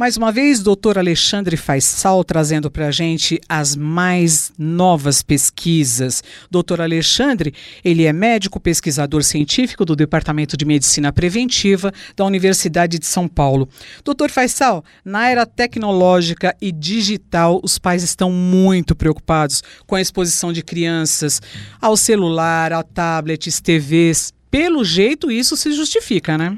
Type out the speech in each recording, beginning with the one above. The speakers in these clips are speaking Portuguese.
Mais uma vez, doutor Alexandre Faisal trazendo para a gente as mais novas pesquisas. Doutor Alexandre, ele é médico pesquisador científico do Departamento de Medicina Preventiva da Universidade de São Paulo. Doutor Faisal, na era tecnológica e digital, os pais estão muito preocupados com a exposição de crianças ao celular, a tablets, TVs. Pelo jeito, isso se justifica, né?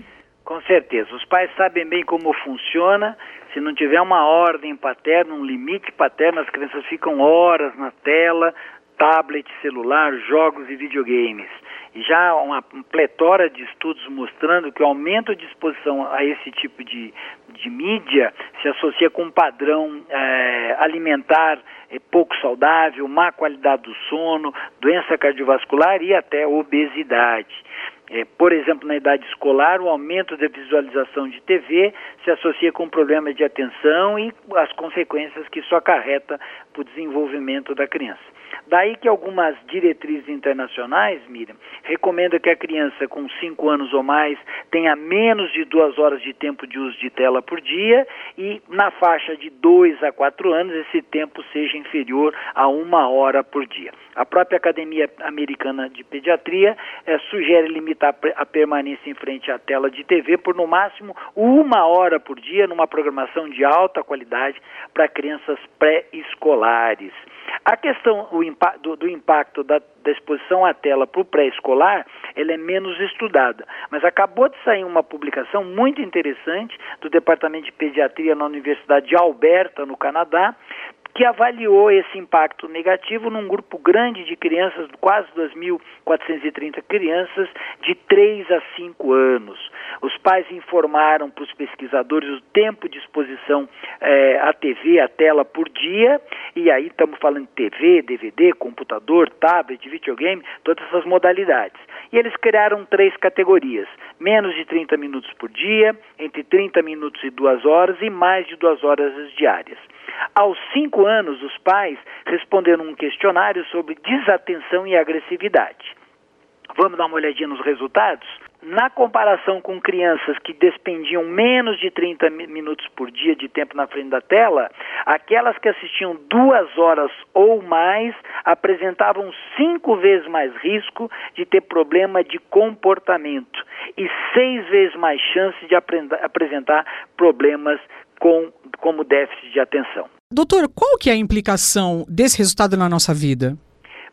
Com certeza. Os pais sabem bem como funciona. Se não tiver uma ordem paterna, um limite paterno, as crianças ficam horas na tela, tablet, celular, jogos e videogames. E já uma pletora de estudos mostrando que o aumento de exposição a esse tipo de, de mídia se associa com um padrão é, alimentar é, pouco saudável, má qualidade do sono, doença cardiovascular e até obesidade. É, por exemplo, na idade escolar, o aumento da visualização de TV se associa com problemas de atenção e as consequências que isso acarreta para o desenvolvimento da criança. Daí que algumas diretrizes internacionais, Miriam, recomendam que a criança com 5 anos ou mais tenha menos de duas horas de tempo de uso de tela por dia e na faixa de 2 a 4 anos esse tempo seja inferior a uma hora por dia. A própria Academia Americana de Pediatria é, sugere limitar a permanência em frente à tela de TV por no máximo uma hora por dia numa programação de alta qualidade para crianças pré-escolares. A questão do, do impacto da, da, exposição à tela para o pré-escolar, ela é menos estudada. Mas acabou de sair uma publicação muito interessante do Departamento de Pediatria na Universidade de Alberta, no Canadá, que avaliou esse impacto negativo num grupo grande de crianças, quase 2.430 crianças, de 3 a 5 anos. Os pais informaram para os pesquisadores o tempo de exposição eh, à TV, à tela por dia, e aí estamos falando de TV, DVD, computador, tablet, videogame, todas essas modalidades. E eles criaram três categorias: menos de 30 minutos por dia, entre 30 minutos e 2 horas e mais de 2 horas diárias. Aos cinco anos, os pais responderam um questionário sobre desatenção e agressividade. Vamos dar uma olhadinha nos resultados? Na comparação com crianças que despendiam menos de 30 minutos por dia de tempo na frente da tela, aquelas que assistiam duas horas ou mais apresentavam cinco vezes mais risco de ter problema de comportamento e seis vezes mais chance de apresentar problemas com, como déficit de atenção. Doutor, qual que é a implicação desse resultado na nossa vida?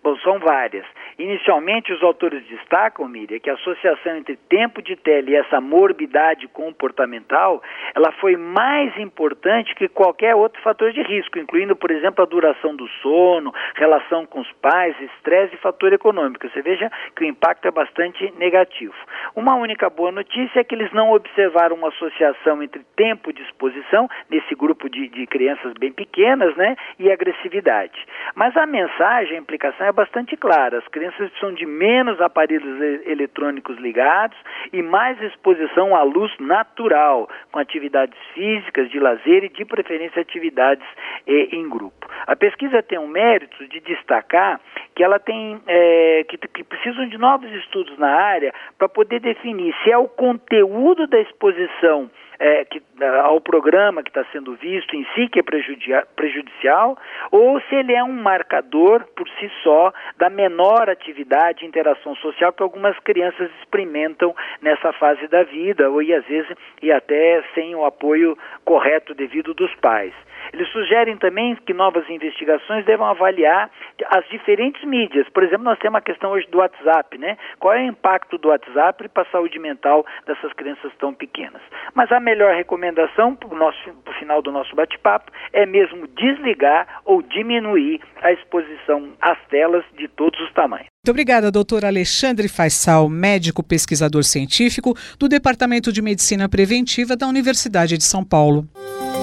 Bom, são várias. Inicialmente, os autores destacam, Miriam, que a associação entre tempo de tela e essa morbidade comportamental, ela foi mais importante que qualquer outro fator de risco, incluindo, por exemplo, a duração do sono, relação com os pais, estresse e fator econômico. Você veja que o impacto é bastante negativo. Uma única boa notícia é que eles não observaram uma associação entre tempo de exposição, nesse grupo de, de crianças bem pequenas, né, e agressividade. Mas a mensagem, a implicação é bastante clara. As crianças crianças precisam de menos aparelhos eletrônicos ligados e mais exposição à luz natural, com atividades físicas, de lazer e, de preferência, atividades eh, em grupo. A pesquisa tem um mérito de destacar que ela tem é, que, que precisam de novos estudos na área para poder definir se é o conteúdo da exposição é, que, ao programa que está sendo visto em si que é prejudicial, ou se ele é um marcador por si só da menor atividade e interação social que algumas crianças experimentam nessa fase da vida, ou e às vezes e até sem o apoio correto devido dos pais. Eles sugerem também que novas investigações devam avaliar as diferentes mídias. Por exemplo, nós temos a questão hoje do WhatsApp, né? Qual é o impacto do WhatsApp para a saúde mental dessas crianças tão pequenas? Mas a melhor recomendação para o final do nosso bate-papo é mesmo desligar ou diminuir a exposição às telas de todos os tamanhos. Muito obrigada, doutor Alexandre Faisal, médico pesquisador científico do Departamento de Medicina Preventiva da Universidade de São Paulo.